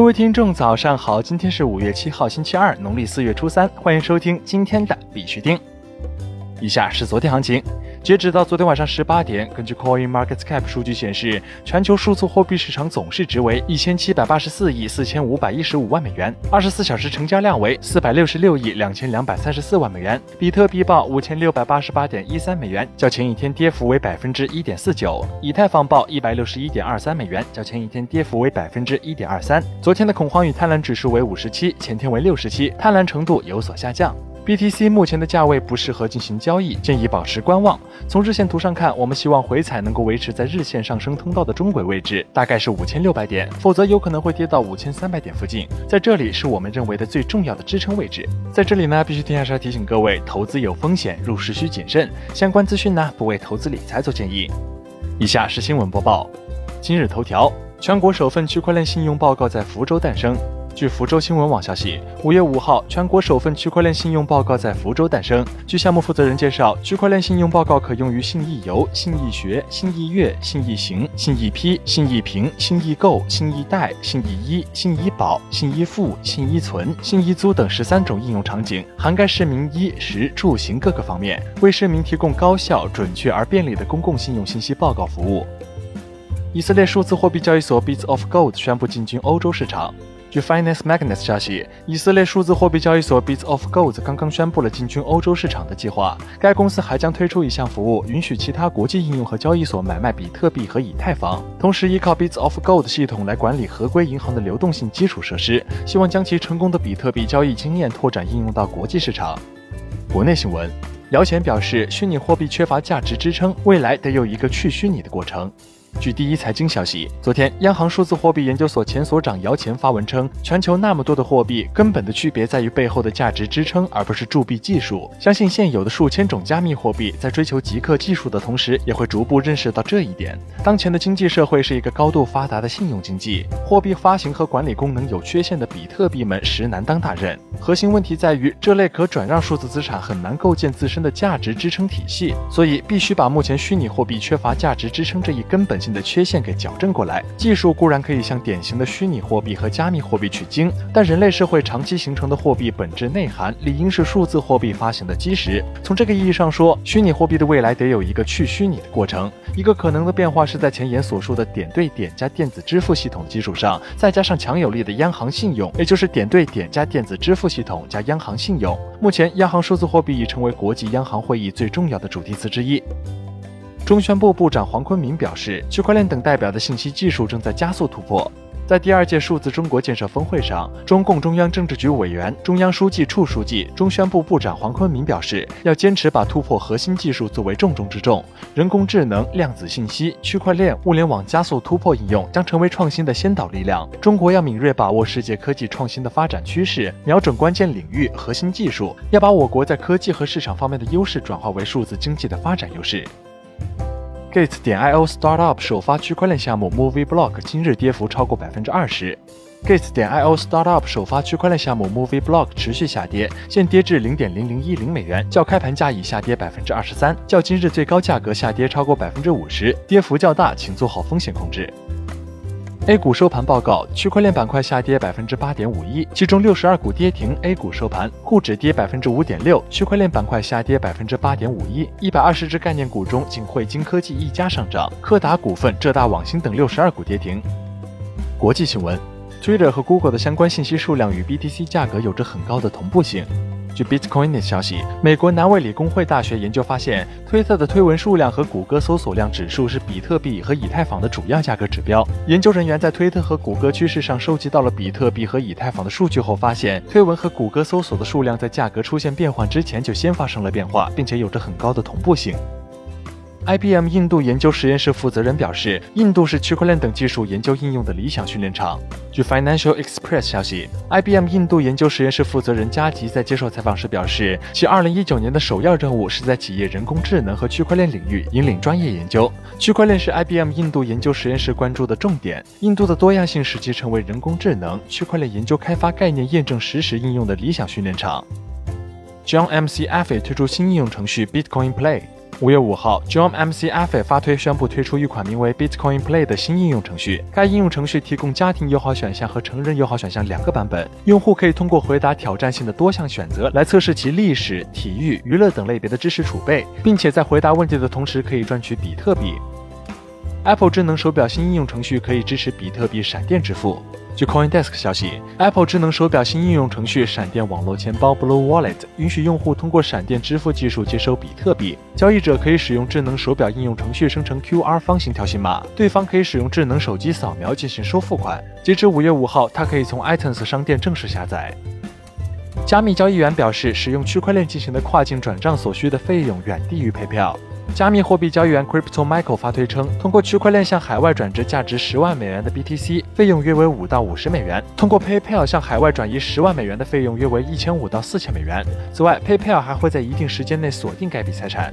各位听众，早上好！今天是五月七号，星期二，农历四月初三，欢迎收听今天的必须听。以下是昨天行情。截止到昨天晚上十八点，根据 Coin Market Cap 数据显示，全球数字货币市场总市值为一千七百八十四亿四千五百一十五万美元，二十四小时成交量为四百六十六亿两千两百三十四万美元。比特币报五千六百八十八点一三美元，较前一天跌幅为百分之一点四九。以太坊报一百六十一点二三美元，较前一天跌幅为百分之一点二三。昨天的恐慌与贪婪指数为五十七，前天为六十七，贪婪程度有所下降。BTC 目前的价位不适合进行交易，建议保持观望。从日线图上看，我们希望回踩能够维持在日线上升通道的中轨位置，大概是五千六百点，否则有可能会跌到五千三百点附近。在这里是我们认为的最重要的支撑位置。在这里呢，必须停下是要提醒各位，投资有风险，入市需谨慎。相关资讯呢，不为投资理财做建议。以下是新闻播报。今日头条：全国首份区块链信用报告在福州诞生。据福州新闻网消息，五月五号，全国首份区块链信用报告在福州诞生。据项目负责人介绍，区块链信用报告可用于信义游、信义学、信义悦、信义行、信义批、信义评、信义购、信义贷、信义一、信义保、信义付、信义存、信义租等十三种应用场景，涵盖市民衣食住行各个方面，为市民提供高效、准确而便利的公共信用信息报告服务。以色列数字货币交易所 Bits of Gold 宣布进军欧洲市场。据 Finance Magnet 消息，以色列数字货币交易所 Bits of Gold 刚刚宣布了进军欧洲市场的计划。该公司还将推出一项服务，允许其他国际应用和交易所买卖比特币和以太坊，同时依靠 Bits of Gold 系统来管理合规银行的流动性基础设施，希望将其成功的比特币交易经验拓展应用到国际市场。国内新闻，姚钱表示，虚拟货币缺乏价值支撑，未来得有一个去虚拟的过程。据第一财经消息，昨天央行数字货币研究所前所长姚前发文称，全球那么多的货币，根本的区别在于背后的价值支撑，而不是铸币技术。相信现有的数千种加密货币，在追求极客技术的同时，也会逐步认识到这一点。当前的经济社会是一个高度发达的信用经济，货币发行和管理功能有缺陷的比特币们实难当大任。核心问题在于，这类可转让数字资产很难构建自身的价值支撑体系，所以必须把目前虚拟货币缺乏价值支撑这一根本性。的缺陷给矫正过来。技术固然可以向典型的虚拟货币和加密货币取经，但人类社会长期形成的货币本质内涵理应是数字货币发行的基石。从这个意义上说，虚拟货币的未来得有一个去虚拟的过程。一个可能的变化是在前言所述的点对点加电子支付系统基础上，再加上强有力的央行信用，也就是点对点加电子支付系统加央行信用。目前，央行数字货币已成为国际央行会议最重要的主题词之一。中宣部部长黄坤明表示，区块链等代表的信息技术正在加速突破。在第二届数字中国建设峰会上，中共中央政治局委员、中央书记处书记、中宣部部长黄坤明表示，要坚持把突破核心技术作为重中之重。人工智能、量子信息、区块链、物联网加速突破应用，将成为创新的先导力量。中国要敏锐把握世界科技创新的发展趋势，瞄准关键领域、核心技术，要把我国在科技和市场方面的优势转化为数字经济的发展优势。Gates 点 io Startup 首发区块链项目 Movie Block 今日跌幅超过百分之二十。Gates 点 io Startup 首发区块链项目 Movie Block 持续下跌，现跌至零点零零一零美元，较开盘价已下跌百分之二十三，较今日最高价格下跌超过百分之五十，跌幅较大，请做好风险控制。A 股收盘报告，区块链板块下跌百分之八点五一，其中六十二股跌停。A 股收盘，沪指跌百分之五点六，区块链板块下跌百分之八点五一。一百二十只概念股中，仅汇金科技一家上涨，柯达股份、浙大网新等六十二股跌停。国际新闻，Twitter 和 Google 的相关信息数量与 BTC 价格有着很高的同步性。据 Bitcoin 消息，美国南卫理工会大学研究发现，推特的推文数量和谷歌搜索量指数是比特币和以太坊的主要价格指标。研究人员在推特和谷歌趋势上收集到了比特币和以太坊的数据后，发现推文和谷歌搜索的数量在价格出现变化之前就先发生了变化，并且有着很高的同步性。IBM 印度研究实验室负责人表示，印度是区块链等技术研究应用的理想训练场。据 Financial Express 消息，IBM 印度研究实验室负责人加吉在接受采访时表示，其2019年的首要任务是在企业人工智能和区块链领域引领专业研究。区块链是 IBM 印度研究实验室关注的重点。印度的多样性使其成为人工智能、区块链研究开发概念验证实时应用的理想训练场。John M C F A 推出新应用程序 Bitcoin Play。五月五号，John MC Afe 发推宣布推出一款名为 Bitcoin Play 的新应用程序。该应用程序提供家庭友好选项和成人友好选项两个版本，用户可以通过回答挑战性的多项选择来测试其历史、体育、娱乐等类别的知识储备，并且在回答问题的同时可以赚取比特币。Apple 智能手表新应用程序可以支持比特币闪电支付。据 CoinDesk 消息，Apple 智能手表新应用程序“闪电网络钱包 ”Blue Wallet 允许用户通过闪电支付技术接收比特币。交易者可以使用智能手表应用程序生成 QR 方形条形码，对方可以使用智能手机扫描进行收付款。截至五月五号，它可以从 iTunes 商店正式下载。加密交易员表示，使用区块链进行的跨境转账所需的费用远低于 PayPal。加密货币交易员 Crypto Michael 发推称，通过区块链向海外转值价值十万美元的 BTC，费用约为五到五十美元；通过 PayPal 向海外转移十万美元的费用约为一千五到四千美元。此外，PayPal 还会在一定时间内锁定该笔财产。